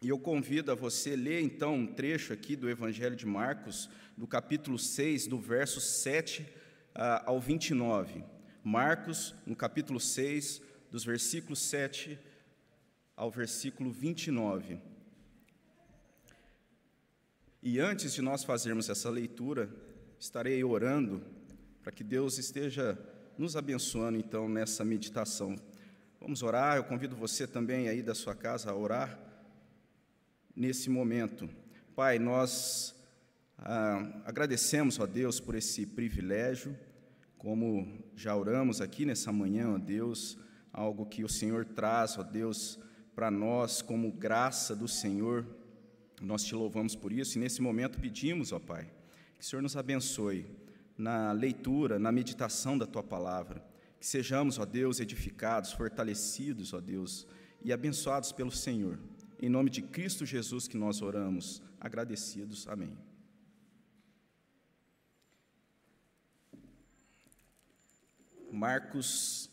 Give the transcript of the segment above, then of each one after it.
E eu convido a você ler então um trecho aqui do Evangelho de Marcos, do capítulo 6, do verso 7 uh, ao 29. Marcos, no capítulo 6, dos versículos 7 ao versículo 29. E antes de nós fazermos essa leitura, estarei orando para que Deus esteja nos abençoando então nessa meditação. Vamos orar, eu convido você também aí da sua casa a orar nesse momento. Pai, nós ah, agradecemos, ó Deus, por esse privilégio, como já oramos aqui nessa manhã, ó Deus, algo que o Senhor traz, ó Deus, para nós como graça do Senhor. Nós te louvamos por isso e nesse momento pedimos, ó Pai, que o Senhor nos abençoe na leitura, na meditação da tua palavra. Que sejamos, ó Deus, edificados, fortalecidos, ó Deus, e abençoados pelo Senhor. Em nome de Cristo Jesus que nós oramos, agradecidos. Amém. Marcos,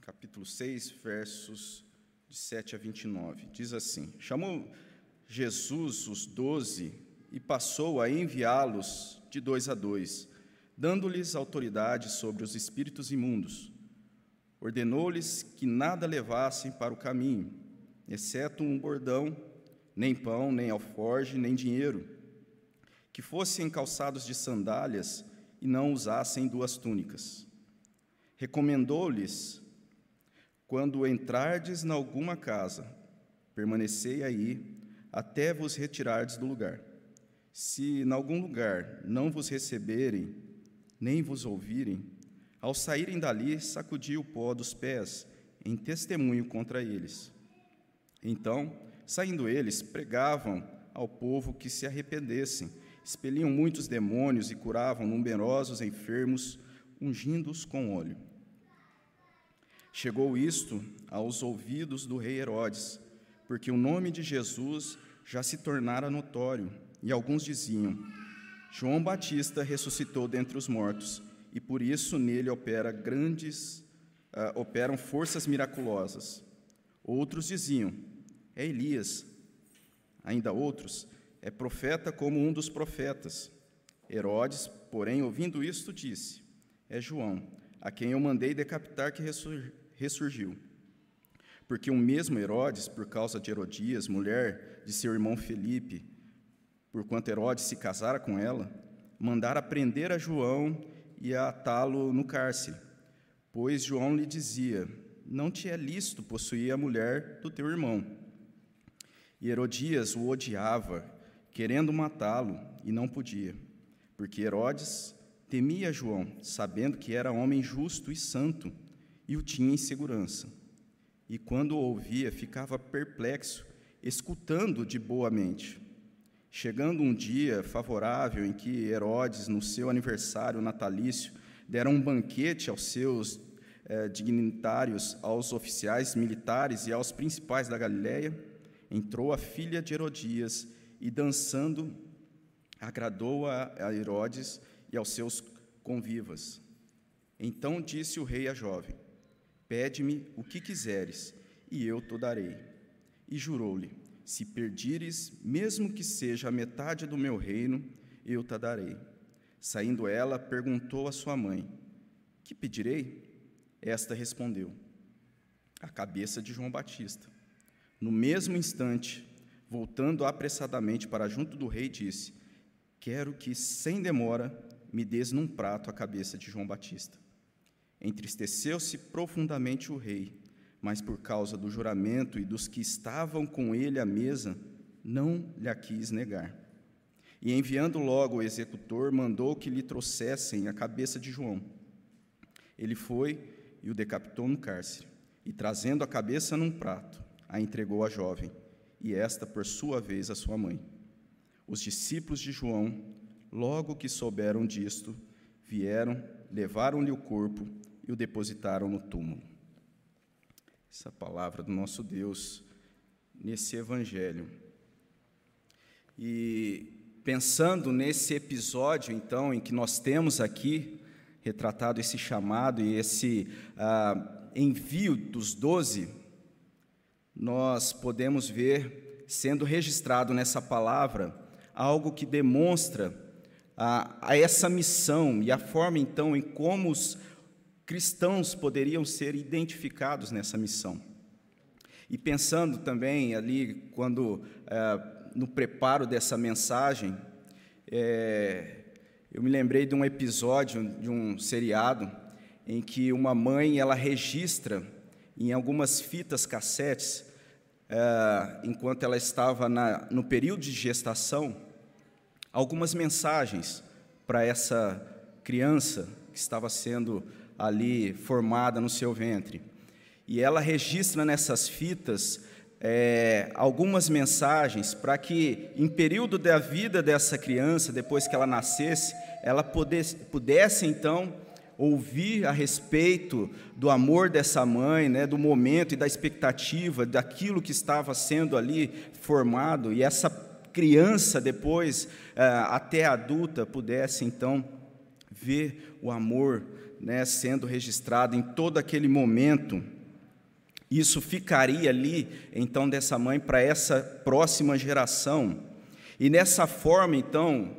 capítulo 6, versos de 7 a 29. Diz assim: Chamou Jesus os doze e passou a enviá-los de dois a dois, dando-lhes autoridade sobre os espíritos imundos. Ordenou-lhes que nada levassem para o caminho exceto um bordão, nem pão, nem alforge, nem dinheiro, que fossem calçados de sandálias e não usassem duas túnicas. Recomendou-lhes: quando entrardes em alguma casa, permanecei aí até vos retirardes do lugar. Se em algum lugar não vos receberem, nem vos ouvirem, ao saírem dali, sacudi o pó dos pés, em testemunho contra eles. Então, saindo eles, pregavam ao povo que se arrependessem, expeliam muitos demônios e curavam numerosos enfermos, ungindo-os com óleo. Chegou isto aos ouvidos do rei Herodes, porque o nome de Jesus já se tornara notório, e alguns diziam: João Batista ressuscitou dentre os mortos, e por isso nele opera grandes, uh, operam forças miraculosas. Outros diziam: é Elias. Ainda outros, é profeta como um dos profetas. Herodes, porém, ouvindo isto, disse: É João, a quem eu mandei decapitar, que ressurgiu. Porque o mesmo Herodes, por causa de Herodias, mulher de seu irmão Felipe, porquanto Herodes se casara com ela, mandara prender a João e atá-lo no cárcere. Pois João lhe dizia: Não te é lícito possuir a mulher do teu irmão. E Herodias o odiava, querendo matá-lo, e não podia, porque Herodes temia João, sabendo que era homem justo e santo, e o tinha em segurança. E quando o ouvia, ficava perplexo, escutando de boa mente. Chegando um dia favorável em que Herodes, no seu aniversário natalício, dera um banquete aos seus eh, dignitários, aos oficiais militares e aos principais da Galiléia, entrou a filha de Herodias e, dançando, agradou a Herodes e aos seus convivas. Então disse o rei à jovem: Pede-me o que quiseres, e eu te darei. E jurou-lhe: Se perdires, mesmo que seja a metade do meu reino, eu te darei. Saindo ela, perguntou à sua mãe: Que pedirei? Esta respondeu: A cabeça de João Batista. No mesmo instante, voltando apressadamente para junto do rei, disse: Quero que, sem demora, me des num prato a cabeça de João Batista. Entristeceu-se profundamente o rei, mas por causa do juramento e dos que estavam com ele à mesa, não lhe quis negar. E enviando logo o executor, mandou que lhe trouxessem a cabeça de João. Ele foi e o decapitou no cárcere, e trazendo a cabeça num prato, a entregou à jovem, e esta, por sua vez, à sua mãe. Os discípulos de João, logo que souberam disto, vieram, levaram-lhe o corpo e o depositaram no túmulo. Essa palavra do nosso Deus nesse evangelho. E pensando nesse episódio, então, em que nós temos aqui retratado esse chamado e esse ah, envio dos doze nós podemos ver sendo registrado nessa palavra algo que demonstra a, a essa missão e a forma então em como os cristãos poderiam ser identificados nessa missão. E pensando também ali, quando é, no preparo dessa mensagem, é, eu me lembrei de um episódio de um seriado em que uma mãe ela registra em algumas fitas cassetes, é, enquanto ela estava na, no período de gestação, algumas mensagens para essa criança que estava sendo ali formada no seu ventre. E ela registra nessas fitas é, algumas mensagens para que, em período da vida dessa criança, depois que ela nascesse, ela pudesse, pudesse então ouvir a respeito do amor dessa mãe, né, do momento e da expectativa daquilo que estava sendo ali formado, e essa criança depois, é, até adulta, pudesse então ver o amor né, sendo registrado em todo aquele momento. Isso ficaria ali, então, dessa mãe para essa próxima geração. E nessa forma, então,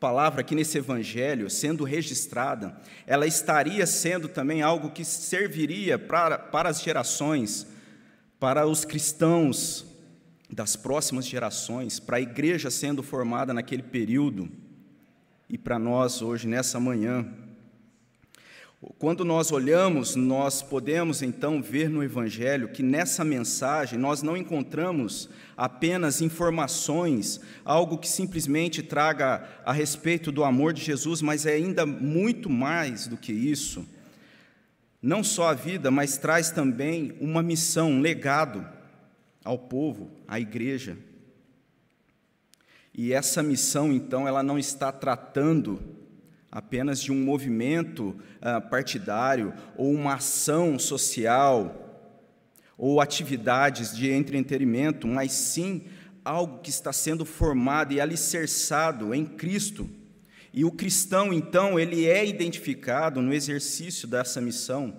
palavra aqui nesse evangelho, sendo registrada, ela estaria sendo também algo que serviria para, para as gerações, para os cristãos das próximas gerações, para a igreja sendo formada naquele período e para nós hoje, nessa manhã. Quando nós olhamos, nós podemos então ver no Evangelho que nessa mensagem nós não encontramos apenas informações, algo que simplesmente traga a respeito do amor de Jesus, mas é ainda muito mais do que isso. Não só a vida, mas traz também uma missão, um legado ao povo, à igreja. E essa missão, então, ela não está tratando apenas de um movimento uh, partidário ou uma ação social ou atividades de entretenimento, mas sim algo que está sendo formado e alicerçado em Cristo. E o cristão, então, ele é identificado no exercício dessa missão.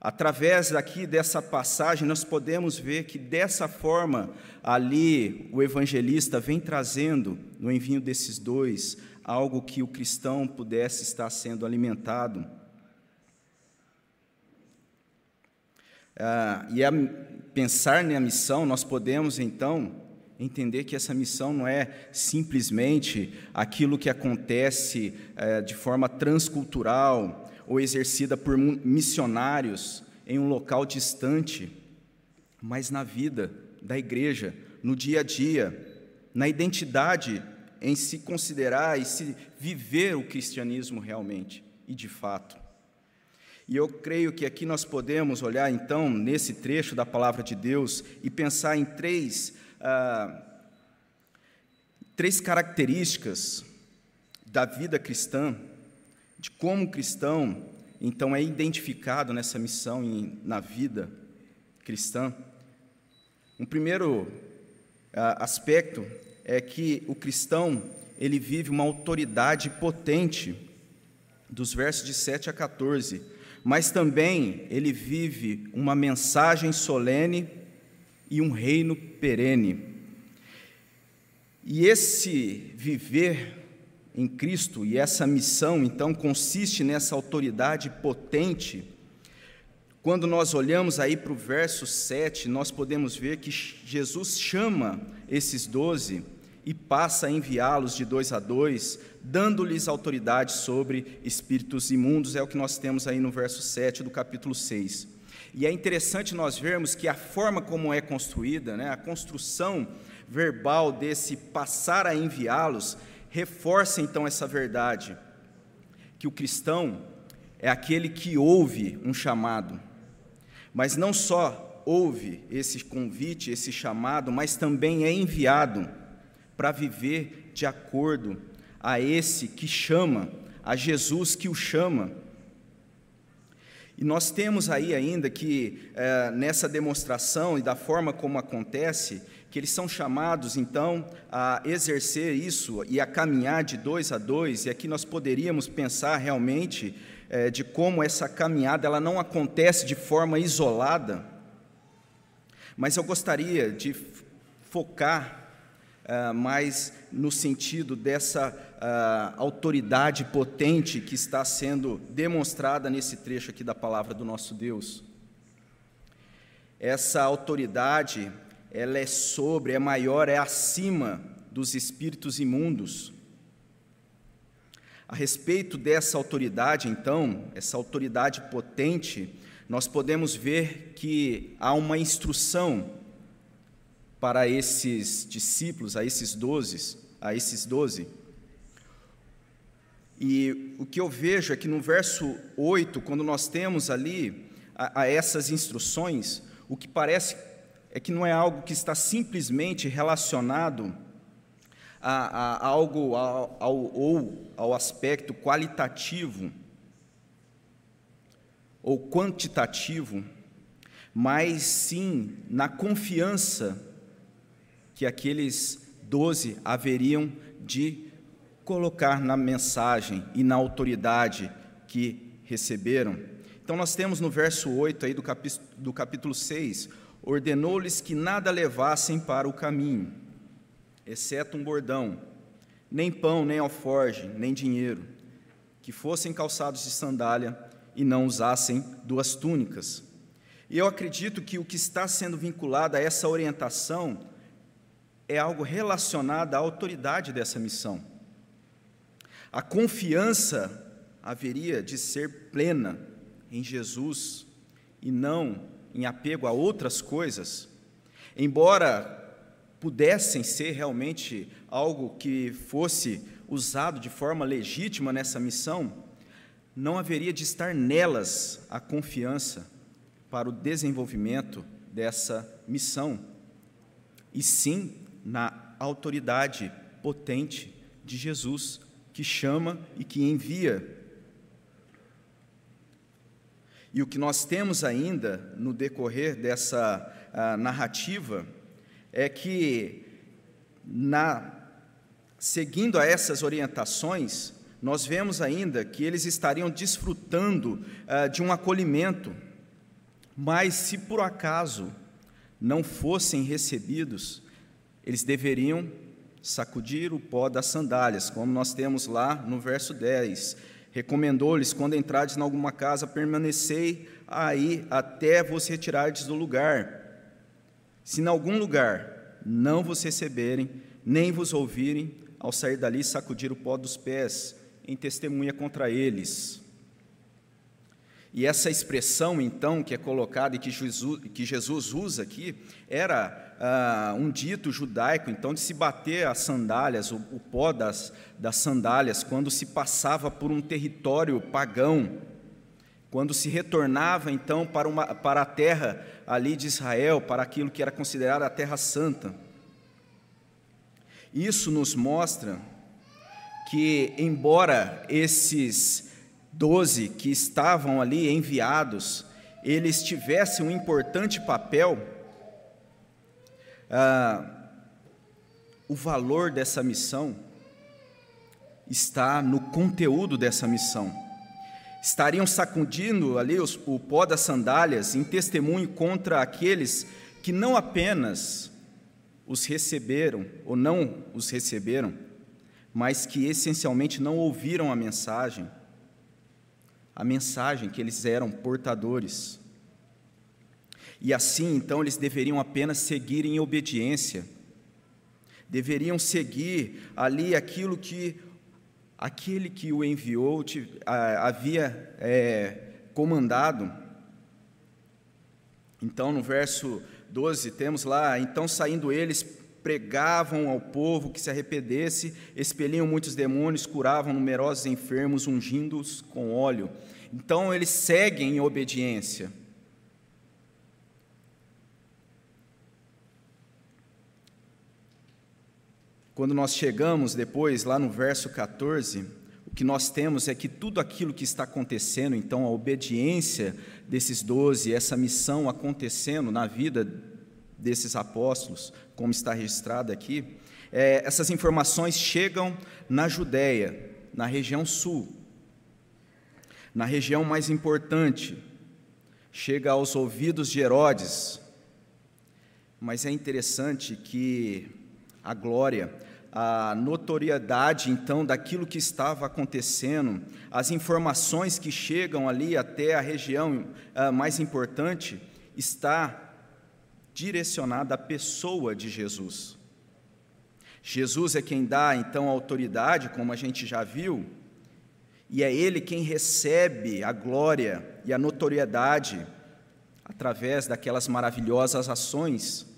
Através daqui dessa passagem, nós podemos ver que dessa forma ali o evangelista vem trazendo no envio desses dois algo que o cristão pudesse estar sendo alimentado. Ah, e a pensar na missão, nós podemos então entender que essa missão não é simplesmente aquilo que acontece eh, de forma transcultural ou exercida por missionários em um local distante, mas na vida da igreja, no dia a dia, na identidade em se considerar e se viver o cristianismo realmente e de fato. E eu creio que aqui nós podemos olhar então nesse trecho da palavra de Deus e pensar em três, ah, três características da vida cristã, de como o cristão então é identificado nessa missão em, na vida cristã. Um primeiro ah, aspecto é que o cristão ele vive uma autoridade potente, dos versos de 7 a 14, mas também ele vive uma mensagem solene e um reino perene. E esse viver em Cristo e essa missão, então, consiste nessa autoridade potente. Quando nós olhamos aí para o verso 7, nós podemos ver que Jesus chama esses doze e passa a enviá-los de dois a dois, dando-lhes autoridade sobre espíritos imundos, é o que nós temos aí no verso 7 do capítulo 6. E é interessante nós vermos que a forma como é construída, né, a construção verbal desse passar a enviá-los, reforça então essa verdade, que o cristão é aquele que ouve um chamado, mas não só ouve esse convite, esse chamado, mas também é enviado para viver de acordo a esse que chama, a Jesus que o chama. E nós temos aí ainda que, é, nessa demonstração e da forma como acontece, que eles são chamados então a exercer isso e a caminhar de dois a dois, e aqui nós poderíamos pensar realmente é, de como essa caminhada ela não acontece de forma isolada, mas eu gostaria de focar uh, mais no sentido dessa uh, autoridade potente que está sendo demonstrada nesse trecho aqui da palavra do nosso Deus. Essa autoridade, ela é sobre, é maior, é acima dos espíritos imundos. A respeito dessa autoridade, então, essa autoridade potente, nós podemos ver que há uma instrução para esses discípulos, a esses doze, a esses doze. E o que eu vejo é que no verso 8, quando nós temos ali a, a essas instruções, o que parece é que não é algo que está simplesmente relacionado a, a algo ao, ao, ou ao aspecto qualitativo ou quantitativo, mas sim na confiança que aqueles doze haveriam de colocar na mensagem e na autoridade que receberam. Então, nós temos no verso 8 aí do, capítulo, do capítulo 6, ordenou-lhes que nada levassem para o caminho, exceto um bordão, nem pão, nem alforge, nem dinheiro, que fossem calçados de sandália e não usassem duas túnicas. E eu acredito que o que está sendo vinculado a essa orientação é algo relacionado à autoridade dessa missão. A confiança haveria de ser plena em Jesus e não em apego a outras coisas, embora pudessem ser realmente algo que fosse usado de forma legítima nessa missão, não haveria de estar nelas a confiança para o desenvolvimento dessa missão, e sim na autoridade potente de Jesus, que chama e que envia. E o que nós temos ainda no decorrer dessa uh, narrativa é que, na, seguindo a essas orientações, nós vemos ainda que eles estariam desfrutando uh, de um acolhimento, mas se por acaso não fossem recebidos, eles deveriam sacudir o pó das sandálias, como nós temos lá no verso 10 Recomendou-lhes: quando entrardes em alguma casa, permanecei aí até vos retirardes do lugar. Se em algum lugar não vos receberem, nem vos ouvirem, ao sair dali, sacudir o pó dos pés, em testemunha contra eles. E essa expressão, então, que é colocada e que Jesus, que Jesus usa aqui, era ah, um dito judaico, então, de se bater as sandálias, o, o pó das, das sandálias, quando se passava por um território pagão, quando se retornava, então, para, uma, para a terra ali de Israel, para aquilo que era considerada a Terra Santa. Isso nos mostra que, embora esses doze que estavam ali enviados, eles tivessem um importante papel, ah, o valor dessa missão está no conteúdo dessa missão. Estariam sacudindo ali os, o pó das sandálias em testemunho contra aqueles que não apenas os receberam ou não os receberam, mas que essencialmente não ouviram a mensagem, a mensagem que eles eram portadores. E assim, então, eles deveriam apenas seguir em obediência, deveriam seguir ali aquilo que aquele que o enviou te, a, havia é, comandado. Então, no verso 12, temos lá: então saindo eles, pregavam ao povo que se arrependesse, expeliam muitos demônios, curavam numerosos enfermos, ungindo-os com óleo. Então, eles seguem em obediência. Quando nós chegamos depois, lá no verso 14, o que nós temos é que tudo aquilo que está acontecendo, então a obediência desses doze, essa missão acontecendo na vida desses apóstolos, como está registrado aqui, é, essas informações chegam na Judéia, na região sul, na região mais importante, chega aos ouvidos de Herodes, Mas é interessante que a glória, a notoriedade então daquilo que estava acontecendo, as informações que chegam ali até a região uh, mais importante, está direcionada à pessoa de Jesus. Jesus é quem dá então a autoridade, como a gente já viu, e é Ele quem recebe a glória e a notoriedade através daquelas maravilhosas ações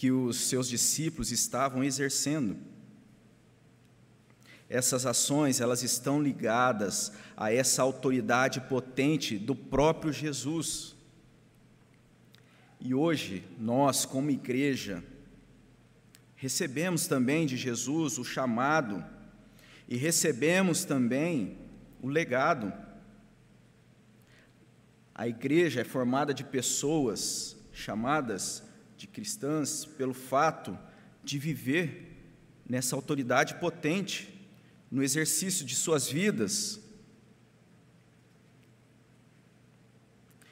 que os seus discípulos estavam exercendo. Essas ações, elas estão ligadas a essa autoridade potente do próprio Jesus. E hoje, nós, como igreja, recebemos também de Jesus o chamado e recebemos também o legado. A igreja é formada de pessoas chamadas de cristãs pelo fato de viver nessa autoridade potente no exercício de suas vidas.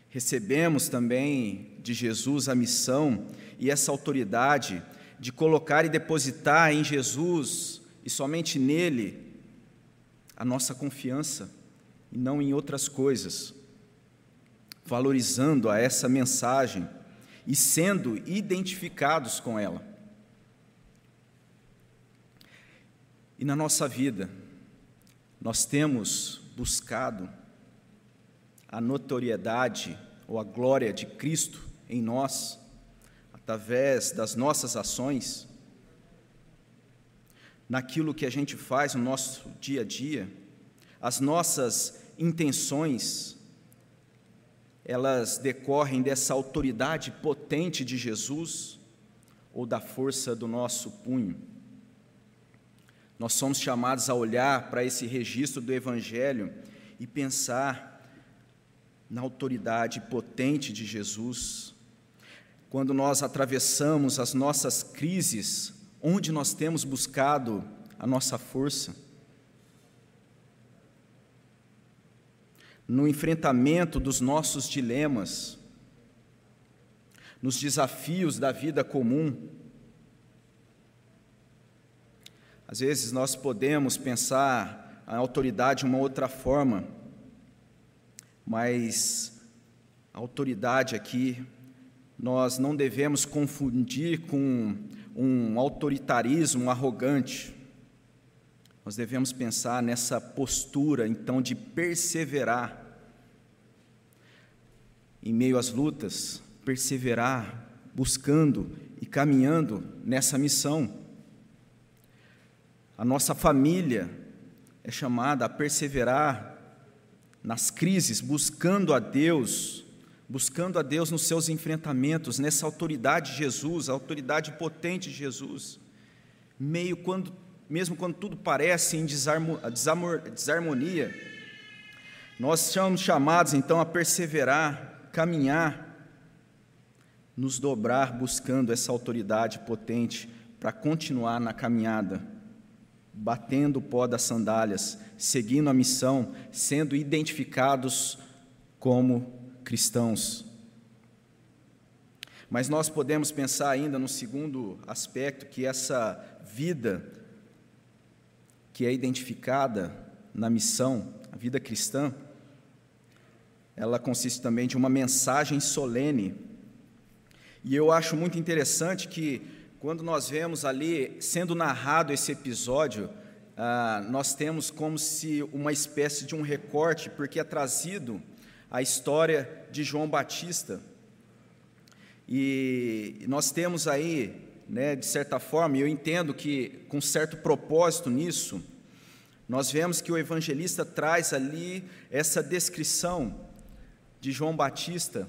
Recebemos também de Jesus a missão e essa autoridade de colocar e depositar em Jesus e somente nele a nossa confiança e não em outras coisas, valorizando a essa mensagem e sendo identificados com ela. E na nossa vida, nós temos buscado a notoriedade ou a glória de Cristo em nós, através das nossas ações, naquilo que a gente faz no nosso dia a dia, as nossas intenções, elas decorrem dessa autoridade potente de Jesus ou da força do nosso punho. Nós somos chamados a olhar para esse registro do Evangelho e pensar na autoridade potente de Jesus. Quando nós atravessamos as nossas crises, onde nós temos buscado a nossa força. No enfrentamento dos nossos dilemas, nos desafios da vida comum. Às vezes nós podemos pensar a autoridade de uma outra forma, mas a autoridade aqui nós não devemos confundir com um autoritarismo arrogante. Nós devemos pensar nessa postura, então, de perseverar em meio às lutas, perseverar, buscando e caminhando nessa missão. A nossa família é chamada a perseverar nas crises, buscando a Deus buscando a Deus nos seus enfrentamentos, nessa autoridade de Jesus, a autoridade potente de Jesus, meio quando, mesmo quando tudo parece em desarmonia, nós somos chamados então a perseverar, caminhar, nos dobrar buscando essa autoridade potente para continuar na caminhada, batendo o pó das sandálias, seguindo a missão, sendo identificados como cristãos. Mas nós podemos pensar ainda no segundo aspecto, que essa vida que é identificada na missão, a vida cristã, ela consiste também de uma mensagem solene. E eu acho muito interessante que, quando nós vemos ali sendo narrado esse episódio, ah, nós temos como se uma espécie de um recorte, porque é trazido a história de João Batista. E nós temos aí, né, de certa forma, e eu entendo que com certo propósito nisso, nós vemos que o evangelista traz ali essa descrição de João Batista,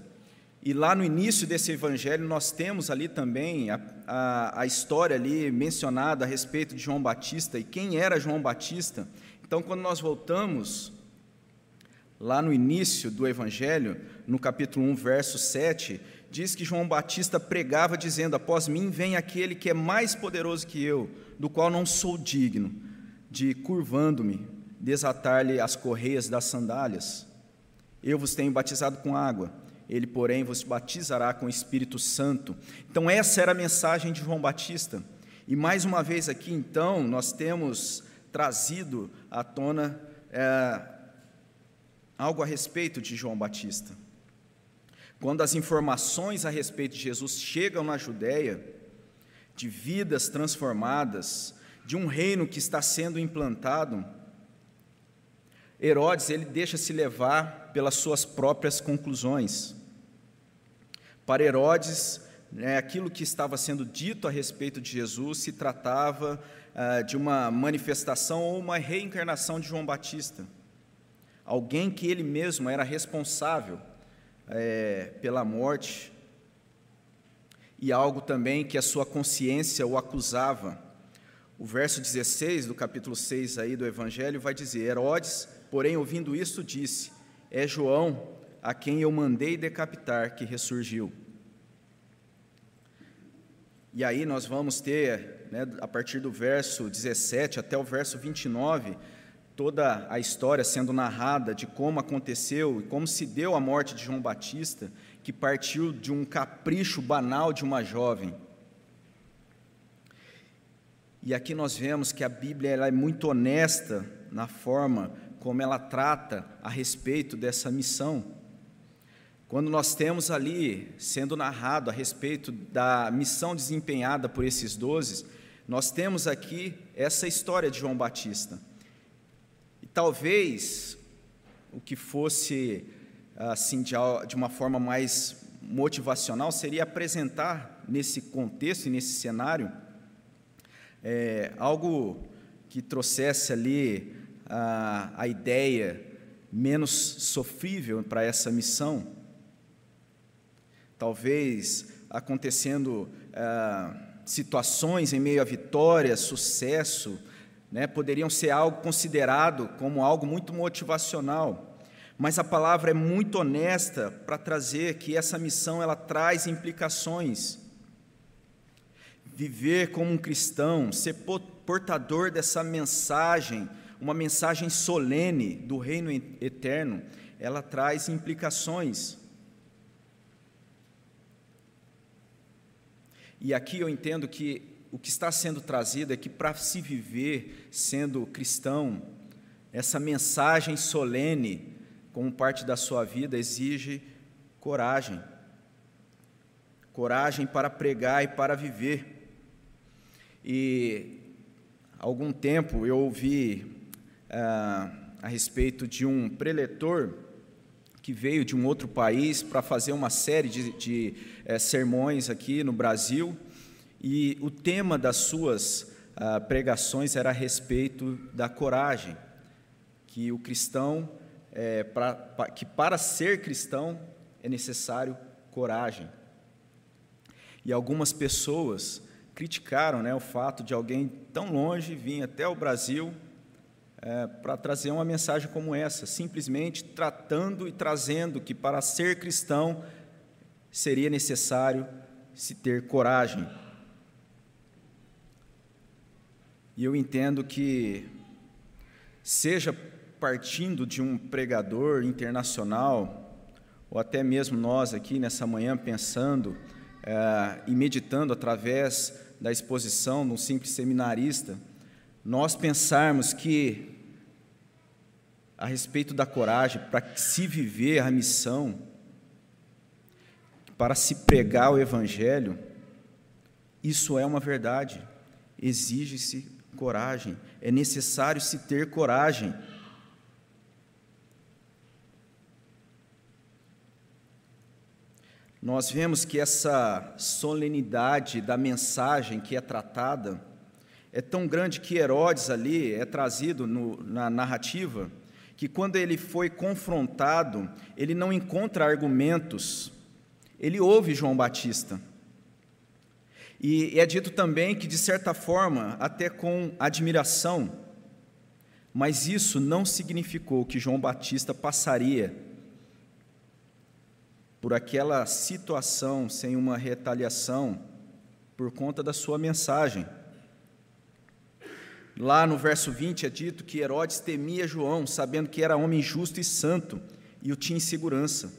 e lá no início desse evangelho nós temos ali também a, a, a história ali mencionada a respeito de João Batista e quem era João Batista. Então, quando nós voltamos lá no início do Evangelho, no capítulo 1, verso 7, diz que João Batista pregava dizendo: Após mim vem aquele que é mais poderoso que eu, do qual não sou digno de, curvando-me, desatar-lhe as correias das sandálias. Eu vos tenho batizado com água, ele, porém, vos batizará com o Espírito Santo. Então, essa era a mensagem de João Batista. E mais uma vez aqui, então, nós temos trazido à tona é, algo a respeito de João Batista. Quando as informações a respeito de Jesus chegam na Judéia, de vidas transformadas, de um reino que está sendo implantado, Herodes ele deixa se levar pelas suas próprias conclusões. Para Herodes, né, aquilo que estava sendo dito a respeito de Jesus se tratava ah, de uma manifestação ou uma reencarnação de João Batista, alguém que ele mesmo era responsável é, pela morte e algo também que a sua consciência o acusava. O verso 16 do capítulo 6 aí do Evangelho vai dizer: Herodes, porém, ouvindo isto, disse: É João a quem eu mandei decapitar, que ressurgiu. E aí nós vamos ter, né, a partir do verso 17 até o verso 29, toda a história sendo narrada de como aconteceu e como se deu a morte de João Batista, que partiu de um capricho banal de uma jovem. E aqui nós vemos que a Bíblia ela é muito honesta na forma como ela trata a respeito dessa missão. Quando nós temos ali sendo narrado a respeito da missão desempenhada por esses doze, nós temos aqui essa história de João Batista. Talvez o que fosse assim de, uma forma mais motivacional seria apresentar nesse contexto e nesse cenário é, algo que trouxesse ali a, a ideia menos sofrível para essa missão. Talvez acontecendo ah, situações em meio a vitória, sucesso, né, poderiam ser algo considerado como algo muito motivacional. Mas a palavra é muito honesta para trazer que essa missão ela traz implicações. Viver como um cristão, ser portador dessa mensagem uma mensagem solene do reino eterno, ela traz implicações. E aqui eu entendo que o que está sendo trazido é que para se viver sendo cristão, essa mensagem solene, como parte da sua vida, exige coragem. Coragem para pregar e para viver. E algum tempo eu ouvi ah, a respeito de um preletor que veio de um outro país para fazer uma série de, de é, sermões aqui no Brasil, e o tema das suas ah, pregações era a respeito da coragem, que o cristão, é, pra, pra, que para ser cristão é necessário coragem. E algumas pessoas criticaram né, o fato de alguém tão longe vir até o Brasil é, para trazer uma mensagem como essa, simplesmente tratando e trazendo que para ser cristão seria necessário se ter coragem. E eu entendo que, seja partindo de um pregador internacional, ou até mesmo nós aqui nessa manhã pensando é, e meditando através da exposição de um simples seminarista, nós pensarmos que, a respeito da coragem, para se viver a missão, para se pregar o Evangelho, isso é uma verdade, exige-se coragem, é necessário se ter coragem. Nós vemos que essa solenidade da mensagem que é tratada, é tão grande que Herodes ali é trazido no, na narrativa que quando ele foi confrontado, ele não encontra argumentos, ele ouve João Batista. E é dito também que, de certa forma, até com admiração, mas isso não significou que João Batista passaria por aquela situação sem uma retaliação por conta da sua mensagem. Lá no verso 20 é dito que Herodes temia João, sabendo que era homem justo e santo, e o tinha em segurança.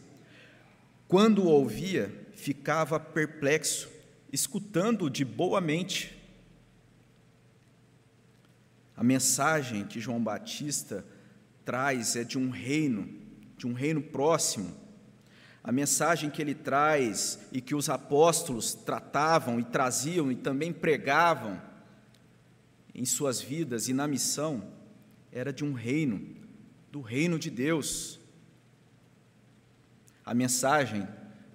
quando o ouvia, ficava perplexo, escutando de boa mente. A mensagem que João Batista traz é de um reino, de um reino próximo. A mensagem que ele traz e que os apóstolos tratavam e traziam e também pregavam em suas vidas e na missão era de um reino, do reino de Deus. A mensagem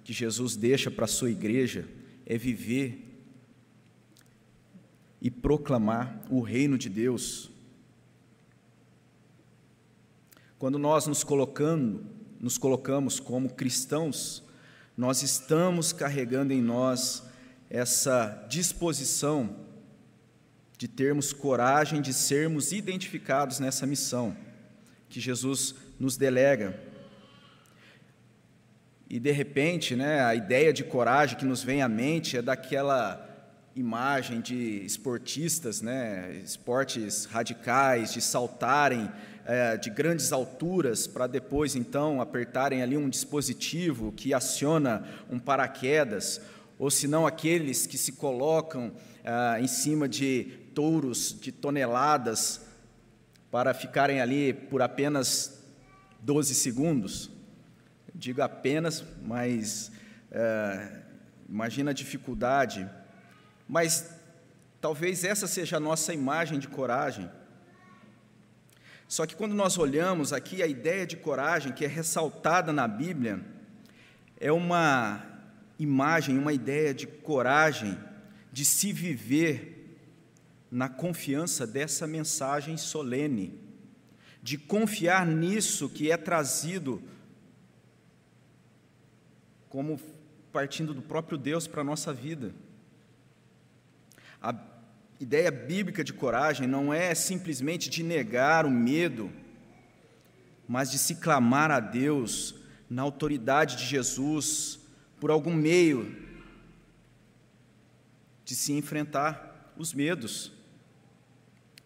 que Jesus deixa para a sua igreja é viver e proclamar o reino de Deus. Quando nós nos colocando, nos colocamos como cristãos, nós estamos carregando em nós essa disposição de termos coragem de sermos identificados nessa missão que Jesus nos delega. E de repente, né, a ideia de coragem que nos vem à mente é daquela imagem de esportistas, né, esportes radicais, de saltarem é, de grandes alturas para depois então apertarem ali um dispositivo que aciona um paraquedas, ou se não aqueles que se colocam é, em cima de touros de toneladas para ficarem ali por apenas 12 segundos. Digo apenas, mas é, imagina a dificuldade. Mas talvez essa seja a nossa imagem de coragem. Só que quando nós olhamos aqui, a ideia de coragem que é ressaltada na Bíblia é uma imagem, uma ideia de coragem de se viver na confiança dessa mensagem solene, de confiar nisso que é trazido como partindo do próprio Deus para a nossa vida. A ideia bíblica de coragem não é simplesmente de negar o medo, mas de se clamar a Deus na autoridade de Jesus, por algum meio de se enfrentar os medos.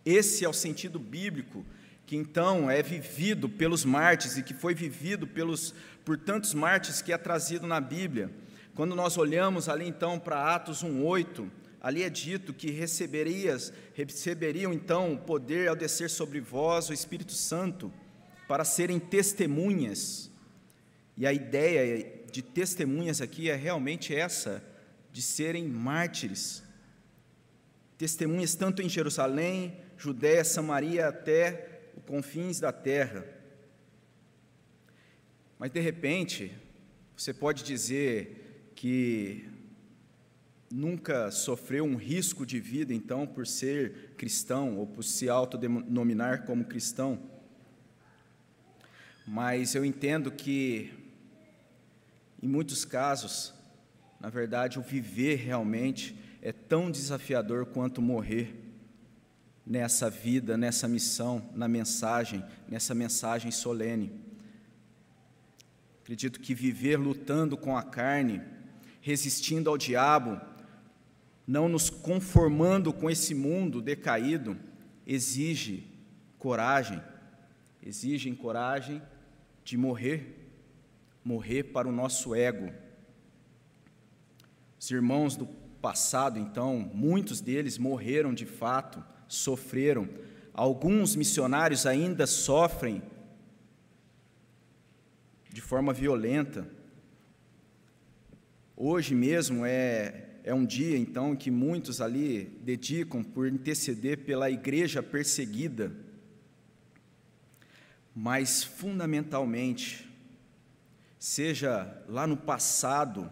Esse é o sentido bíblico que então é vivido pelos mártires e que foi vivido pelos por tantos mártires que é trazido na Bíblia. Quando nós olhamos ali então para Atos 1:8, ali é dito que receberias, receberiam então o poder ao descer sobre vós o Espírito Santo para serem testemunhas. E a ideia de testemunhas aqui é realmente essa, de serem mártires. Testemunhas tanto em Jerusalém, Judéia, Samaria até os confins da terra. Mas de repente, você pode dizer que nunca sofreu um risco de vida, então, por ser cristão ou por se autodenominar como cristão. Mas eu entendo que, em muitos casos, na verdade, o viver realmente é tão desafiador quanto morrer nessa vida, nessa missão, na mensagem, nessa mensagem solene. Acredito que viver lutando com a carne, resistindo ao diabo, não nos conformando com esse mundo decaído, exige coragem, exige coragem de morrer, morrer para o nosso ego. Os irmãos do passado, então, muitos deles morreram de fato, sofreram. Alguns missionários ainda sofrem de forma violenta. Hoje mesmo é é um dia, então, que muitos ali dedicam por interceder pela igreja perseguida. Mas, fundamentalmente, seja lá no passado,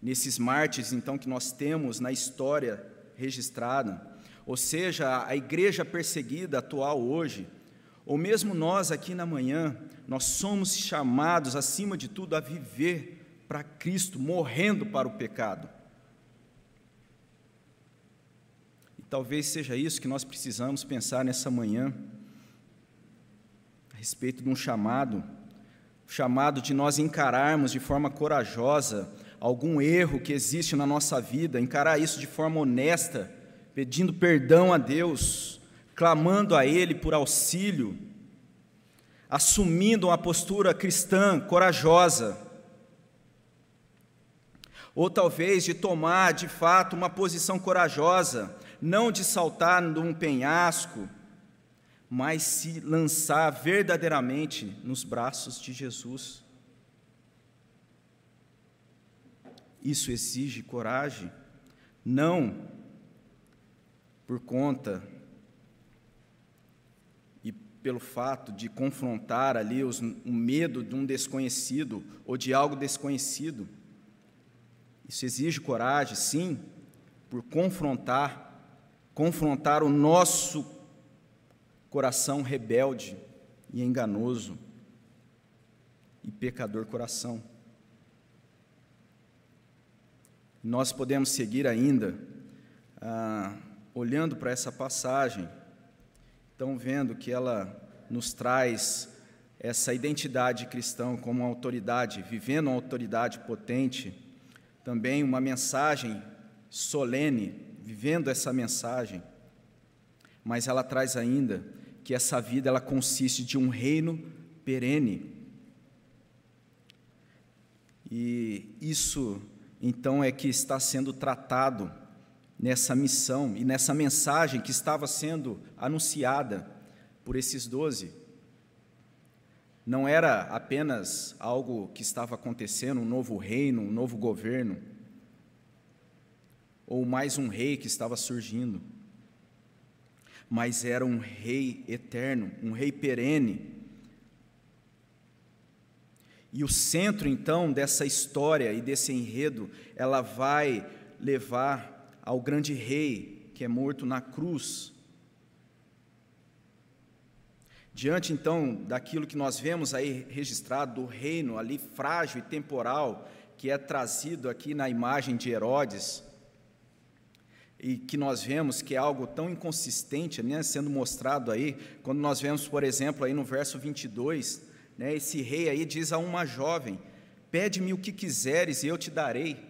nesses mártires, então, que nós temos na história registrada, ou seja, a igreja perseguida atual hoje, ou mesmo nós aqui na manhã, nós somos chamados, acima de tudo, a viver para Cristo, morrendo para o pecado. Talvez seja isso que nós precisamos pensar nessa manhã, a respeito de um chamado, chamado de nós encararmos de forma corajosa algum erro que existe na nossa vida, encarar isso de forma honesta, pedindo perdão a Deus, clamando a Ele por auxílio, assumindo uma postura cristã corajosa, ou talvez de tomar de fato uma posição corajosa, não de saltar num penhasco, mas se lançar verdadeiramente nos braços de Jesus. Isso exige coragem, não por conta e pelo fato de confrontar ali os, o medo de um desconhecido ou de algo desconhecido. Isso exige coragem, sim, por confrontar, confrontar o nosso coração rebelde e enganoso e pecador coração. Nós podemos seguir ainda, ah, olhando para essa passagem, então vendo que ela nos traz essa identidade cristã como autoridade, vivendo uma autoridade potente, também uma mensagem solene, vivendo essa mensagem, mas ela traz ainda que essa vida ela consiste de um reino perene. E isso então é que está sendo tratado nessa missão e nessa mensagem que estava sendo anunciada por esses doze. Não era apenas algo que estava acontecendo, um novo reino, um novo governo, ou mais um rei que estava surgindo mas era um rei eterno, um rei perene. E o centro então dessa história e desse enredo, ela vai levar ao grande rei que é morto na cruz. Diante então daquilo que nós vemos aí registrado do reino ali frágil e temporal, que é trazido aqui na imagem de Herodes, e que nós vemos que é algo tão inconsistente, né, sendo mostrado aí, quando nós vemos, por exemplo, aí no verso 22, né, esse rei aí diz a uma jovem: Pede-me o que quiseres e eu te darei.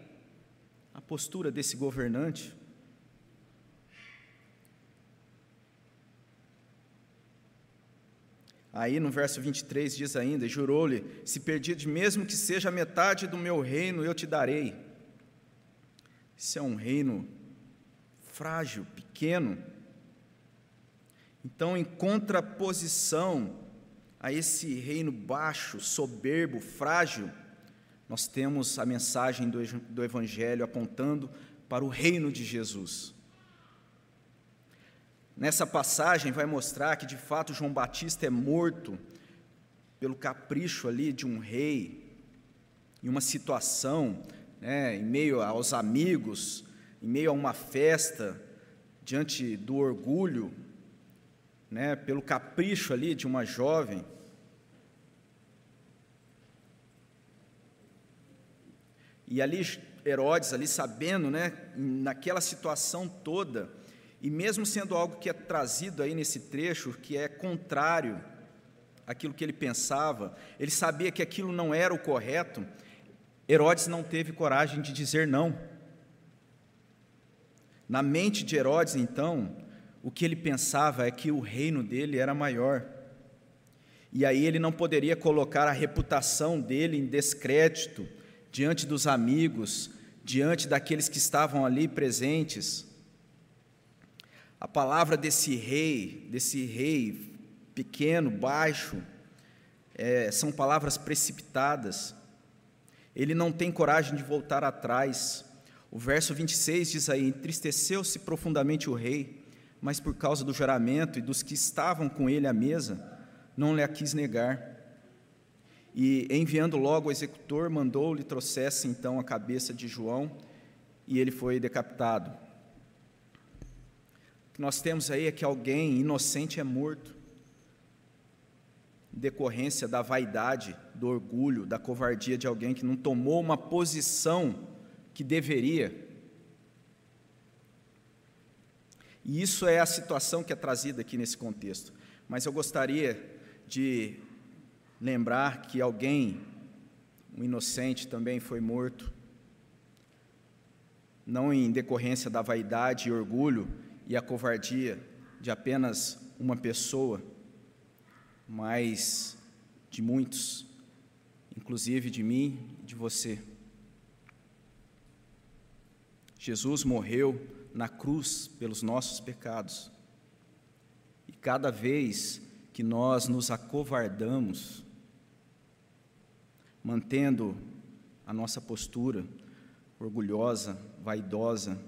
A postura desse governante. Aí no verso 23 diz ainda: Jurou-lhe: Se perdido mesmo que seja metade do meu reino, eu te darei. Isso é um reino frágil, pequeno. Então, em contraposição a esse reino baixo, soberbo, frágil, nós temos a mensagem do, do Evangelho apontando para o reino de Jesus. Nessa passagem vai mostrar que de fato João Batista é morto pelo capricho ali de um rei, em uma situação, né, em meio aos amigos, em meio a uma festa, diante do orgulho, né, pelo capricho ali de uma jovem. E ali Herodes ali sabendo, né, naquela situação toda, e mesmo sendo algo que é trazido aí nesse trecho, que é contrário àquilo que ele pensava, ele sabia que aquilo não era o correto, Herodes não teve coragem de dizer não. Na mente de Herodes, então, o que ele pensava é que o reino dele era maior. E aí ele não poderia colocar a reputação dele em descrédito diante dos amigos, diante daqueles que estavam ali presentes. A palavra desse rei, desse rei pequeno, baixo, é, são palavras precipitadas. Ele não tem coragem de voltar atrás. O verso 26 diz aí: Entristeceu-se profundamente o rei, mas por causa do juramento e dos que estavam com ele à mesa, não lhe a quis negar. E enviando logo o executor, mandou-lhe trouxesse então a cabeça de João, e ele foi decapitado. O que nós temos aí é que alguém inocente é morto, em decorrência da vaidade, do orgulho, da covardia de alguém que não tomou uma posição que deveria. E isso é a situação que é trazida aqui nesse contexto. Mas eu gostaria de lembrar que alguém, um inocente, também foi morto, não em decorrência da vaidade e orgulho e a covardia de apenas uma pessoa, mas de muitos, inclusive de mim e de você. Jesus morreu na cruz pelos nossos pecados. E cada vez que nós nos acovardamos, mantendo a nossa postura orgulhosa, vaidosa,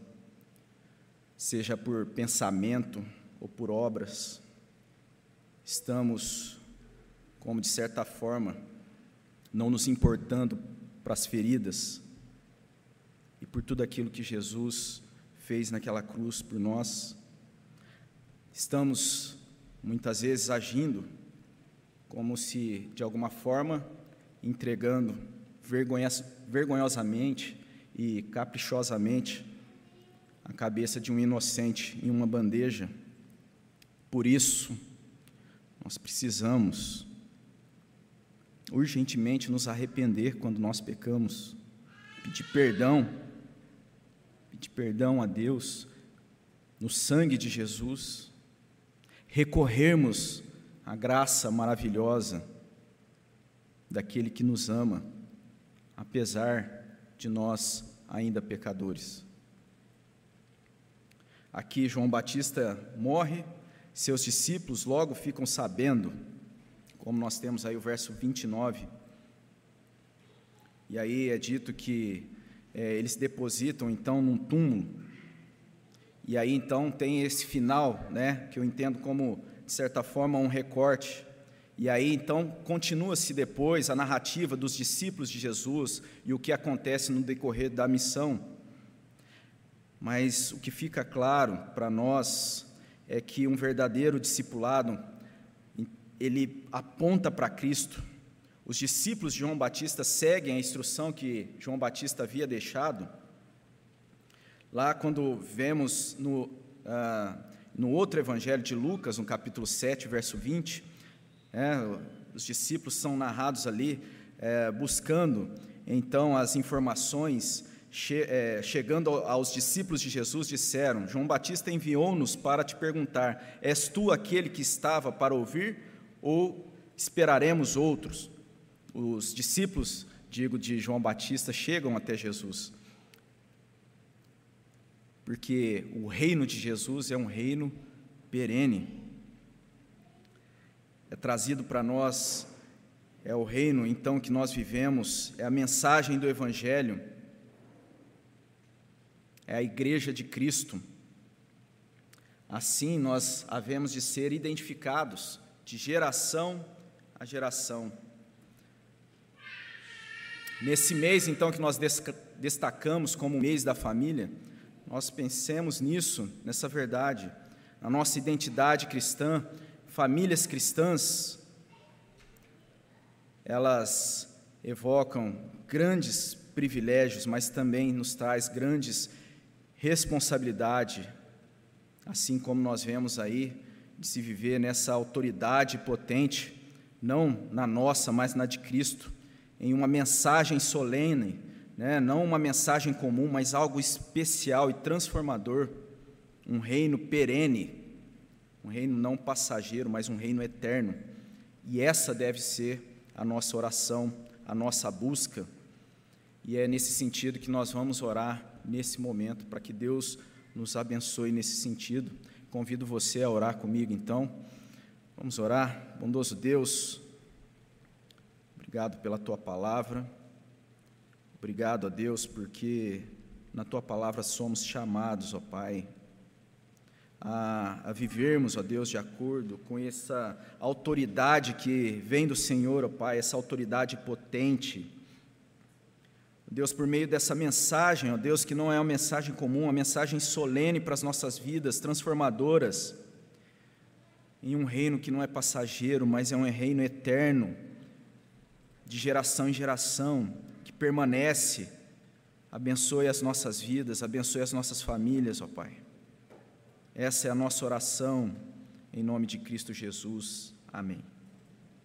seja por pensamento ou por obras, estamos, como de certa forma, não nos importando para as feridas e por tudo aquilo que Jesus fez naquela cruz por nós. Estamos muitas vezes agindo como se de alguma forma entregando vergonhosamente e caprichosamente a cabeça de um inocente em uma bandeja. Por isso, nós precisamos urgentemente nos arrepender quando nós pecamos, pedir perdão, pedir perdão a Deus no sangue de Jesus, recorrermos à graça maravilhosa daquele que nos ama, apesar de nós ainda pecadores. Aqui João Batista morre, seus discípulos logo ficam sabendo como nós temos aí o verso 29. E aí é dito que é, eles depositam então num túmulo. E aí então tem esse final, né, que eu entendo como de certa forma um recorte. E aí então continua-se depois a narrativa dos discípulos de Jesus e o que acontece no decorrer da missão. Mas o que fica claro para nós é que um verdadeiro discipulado ele aponta para Cristo. Os discípulos de João Batista seguem a instrução que João Batista havia deixado. Lá, quando vemos no, ah, no outro evangelho de Lucas, no capítulo 7, verso 20, é, os discípulos são narrados ali é, buscando então as informações. Che, é, chegando aos discípulos de Jesus, disseram: João Batista enviou-nos para te perguntar: És tu aquele que estava para ouvir ou esperaremos outros? Os discípulos, digo, de João Batista chegam até Jesus. Porque o reino de Jesus é um reino perene. É trazido para nós, é o reino então que nós vivemos, é a mensagem do Evangelho, é a igreja de Cristo. Assim nós havemos de ser identificados de geração a geração. Nesse mês, então, que nós destacamos como mês da família, nós pensemos nisso, nessa verdade, a nossa identidade cristã, famílias cristãs, elas evocam grandes privilégios, mas também nos traz grandes responsabilidade, assim como nós vemos aí de se viver nessa autoridade potente, não na nossa, mas na de Cristo, em uma mensagem solene, né? não uma mensagem comum, mas algo especial e transformador, um reino perene, um reino não passageiro, mas um reino eterno. E essa deve ser a nossa oração, a nossa busca. E é nesse sentido que nós vamos orar nesse momento, para que Deus nos abençoe nesse sentido. Convido você a orar comigo então. Vamos orar. Bondoso Deus, obrigado pela tua palavra. Obrigado a Deus porque na tua palavra somos chamados, ó Pai, a, a, vivermos, ó Deus, de acordo com essa autoridade que vem do Senhor, ó Pai, essa autoridade potente Deus, por meio dessa mensagem, ó Deus, que não é uma mensagem comum, uma mensagem solene para as nossas vidas, transformadoras, em um reino que não é passageiro, mas é um reino eterno, de geração em geração, que permanece. Abençoe as nossas vidas, abençoe as nossas famílias, ó Pai. Essa é a nossa oração, em nome de Cristo Jesus. Amém.